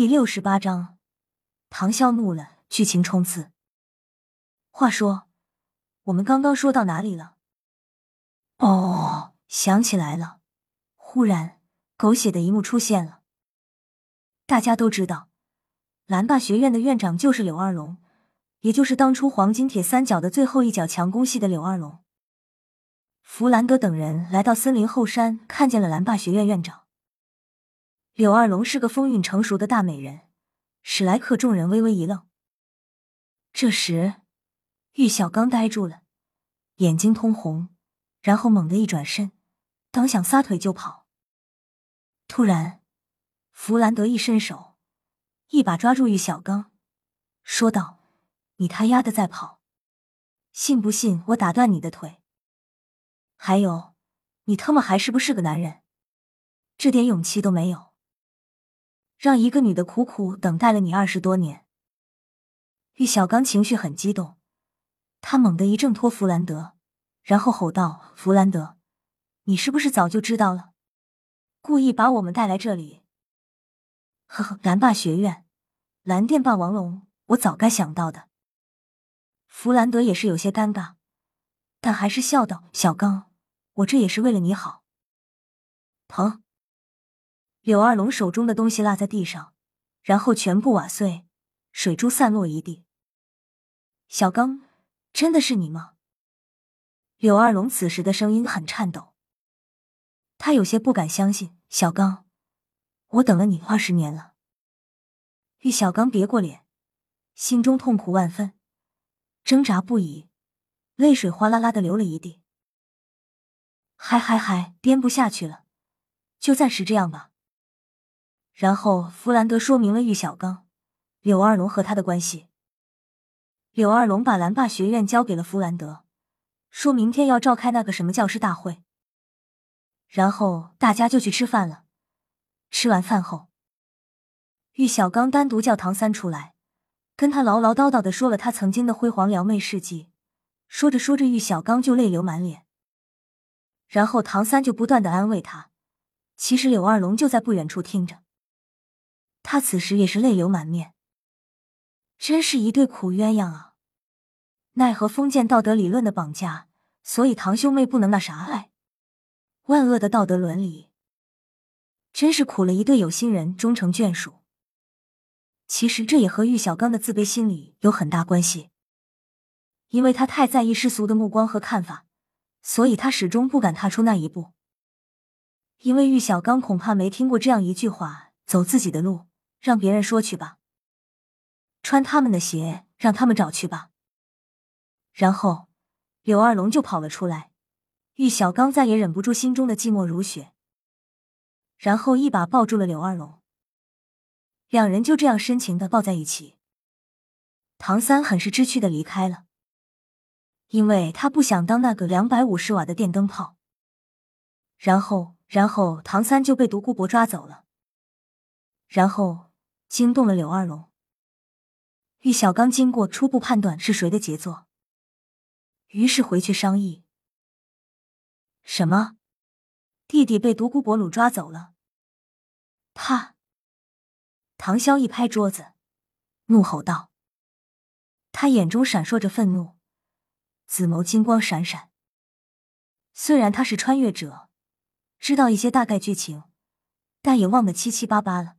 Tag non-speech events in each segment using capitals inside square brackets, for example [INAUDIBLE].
第六十八章，唐潇怒了，剧情冲刺。话说，我们刚刚说到哪里了？哦，想起来了。忽然，狗血的一幕出现了。大家都知道，蓝霸学院的院长就是柳二龙，也就是当初黄金铁三角的最后一角强攻系的柳二龙。弗兰德等人来到森林后山，看见了蓝霸学院院长。柳二龙是个风韵成熟的大美人，史莱克众人微微一愣。这时，玉小刚呆住了，眼睛通红，然后猛地一转身，刚想撒腿就跑。突然，弗兰德一伸手，一把抓住玉小刚，说道：“你他丫的再跑，信不信我打断你的腿？还有，你他妈还是不是个男人？这点勇气都没有！”让一个女的苦苦等待了你二十多年。玉小刚情绪很激动，他猛地一挣脱弗兰德，然后吼道：“弗兰德，你是不是早就知道了，故意把我们带来这里？” [LAUGHS] 呵呵，蓝霸学院，蓝电霸王龙，我早该想到的。弗兰德也是有些尴尬，但还是笑道：“小刚，我这也是为了你好。”疼。柳二龙手中的东西落在地上，然后全部瓦碎，水珠散落一地。小刚，真的是你吗？柳二龙此时的声音很颤抖，他有些不敢相信。小刚，我等了你二十年了。玉小刚别过脸，心中痛苦万分，挣扎不已，泪水哗啦啦的流了一地。嗨嗨嗨，编不下去了，就暂时这样吧。然后弗兰德说明了玉小刚、柳二龙和他的关系。柳二龙把蓝霸学院交给了弗兰德，说明天要召开那个什么教师大会。然后大家就去吃饭了。吃完饭后，玉小刚单独叫唐三出来，跟他唠唠叨叨的说了他曾经的辉煌撩妹事迹。说着说着，玉小刚就泪流满脸。然后唐三就不断的安慰他，其实柳二龙就在不远处听着。他此时也是泪流满面，真是一对苦鸳鸯啊！奈何封建道德理论的绑架，所以堂兄妹不能那啥爱。万恶的道德伦理，真是苦了一对有心人终成眷属。其实这也和玉小刚的自卑心理有很大关系，因为他太在意世俗的目光和看法，所以他始终不敢踏出那一步。因为玉小刚恐怕没听过这样一句话：走自己的路。让别人说去吧，穿他们的鞋，让他们找去吧。然后柳二龙就跑了出来，玉小刚再也忍不住心中的寂寞如雪，然后一把抱住了柳二龙，两人就这样深情的抱在一起。唐三很是知趣的离开了，因为他不想当那个两百五十瓦的电灯泡。然后，然后唐三就被独孤博抓走了，然后。惊动了柳二龙，玉小刚经过初步判断是谁的杰作，于是回去商议。什么？弟弟被独孤博鲁抓走了？他！唐潇一拍桌子，怒吼道：“他眼中闪烁着愤怒，紫眸金光闪闪。虽然他是穿越者，知道一些大概剧情，但也忘得七七八八了。”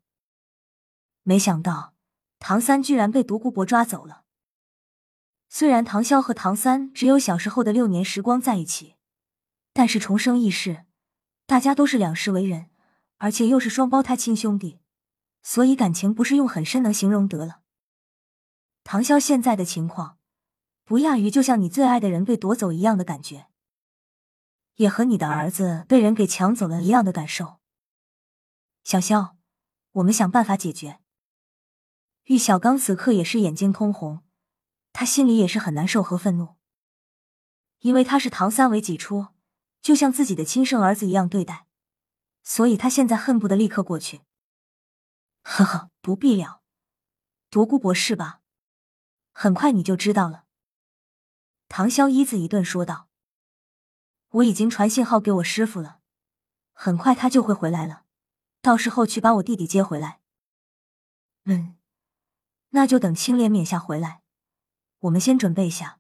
没想到唐三居然被独孤博抓走了。虽然唐潇和唐三只有小时候的六年时光在一起，但是重生一世，大家都是两世为人，而且又是双胞胎亲兄弟，所以感情不是用很深能形容得了。唐潇现在的情况，不亚于就像你最爱的人被夺走一样的感觉，也和你的儿子被人给抢走了一样的感受。小潇，我们想办法解决。玉小刚此刻也是眼睛通红，他心里也是很难受和愤怒，因为他是唐三为己出，就像自己的亲生儿子一样对待，所以他现在恨不得立刻过去。呵呵，不必了，独孤博士吧，很快你就知道了。唐潇一字一顿说道：“我已经传信号给我师傅了，很快他就会回来了，到时候去把我弟弟接回来。”嗯，那就等青莲冕下回来，我们先准备一下，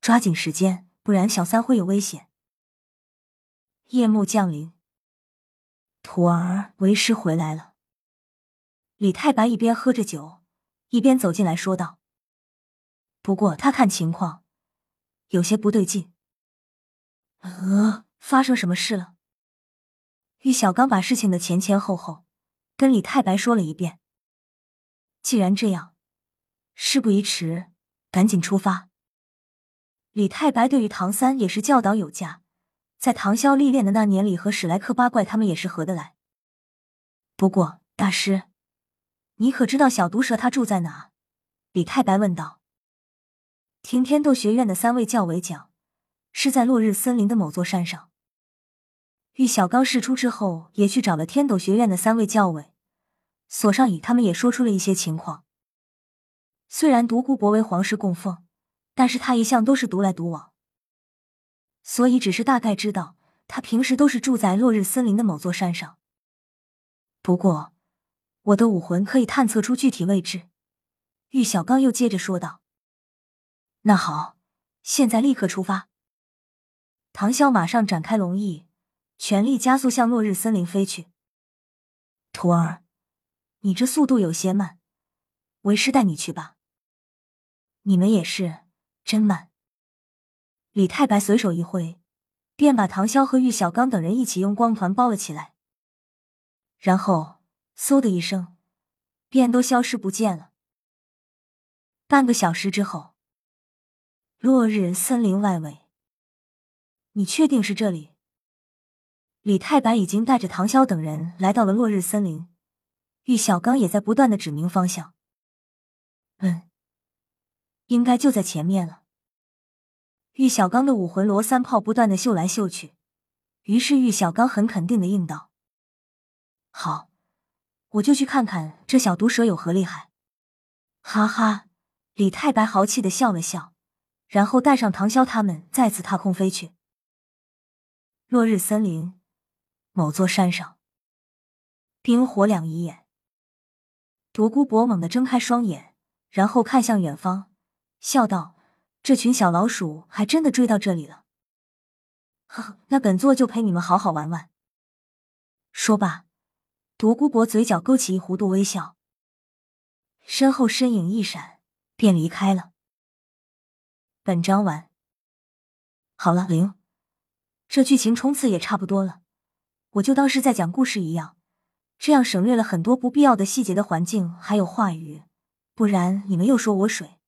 抓紧时间，不然小三会有危险。夜幕降临，徒儿为师回来了。李太白一边喝着酒，一边走进来说道：“不过他看情况有些不对劲。呃，发生什么事了？”玉小刚把事情的前前后后跟李太白说了一遍。既然这样，事不宜迟，赶紧出发。李太白对于唐三也是教导有加，在唐萧历练的那年里，和史莱克八怪他们也是合得来。不过，大师。你可知道小毒蛇他住在哪？李太白问道。听天斗学院的三位教委讲，是在落日森林的某座山上。玉小刚事出之后，也去找了天斗学院的三位教委，索上椅他们也说出了一些情况。虽然独孤博为皇室供奉，但是他一向都是独来独往，所以只是大概知道他平时都是住在落日森林的某座山上。不过。我的武魂可以探测出具体位置，玉小刚又接着说道：“那好，现在立刻出发。”唐潇马上展开龙翼，全力加速向落日森林飞去。徒儿，你这速度有些慢，为师带你去吧。你们也是，真慢。李太白随手一挥，便把唐潇和玉小刚等人一起用光团包了起来，然后。嗖的一声，便都消失不见了。半个小时之后，落日森林外围，你确定是这里？李太白已经带着唐潇等人来到了落日森林，玉小刚也在不断的指明方向。嗯，应该就在前面了。玉小刚的武魂罗三炮不断的嗅来嗅去，于是玉小刚很肯定的应道：“好。”我就去看看这小毒蛇有何厉害！哈哈，李太白豪气的笑了笑，然后带上唐潇他们再次踏空飞去。落日森林某座山上，冰火两仪眼，独孤博猛地睁开双眼，然后看向远方，笑道：“这群小老鼠还真的追到这里了。呵呵，那本座就陪你们好好玩玩。”说罢。独孤博嘴角勾起一弧度微笑，身后身影一闪，便离开了。本章完。好了，零，这剧情冲刺也差不多了，我就当是在讲故事一样，这样省略了很多不必要的细节的环境还有话语，不然你们又说我水。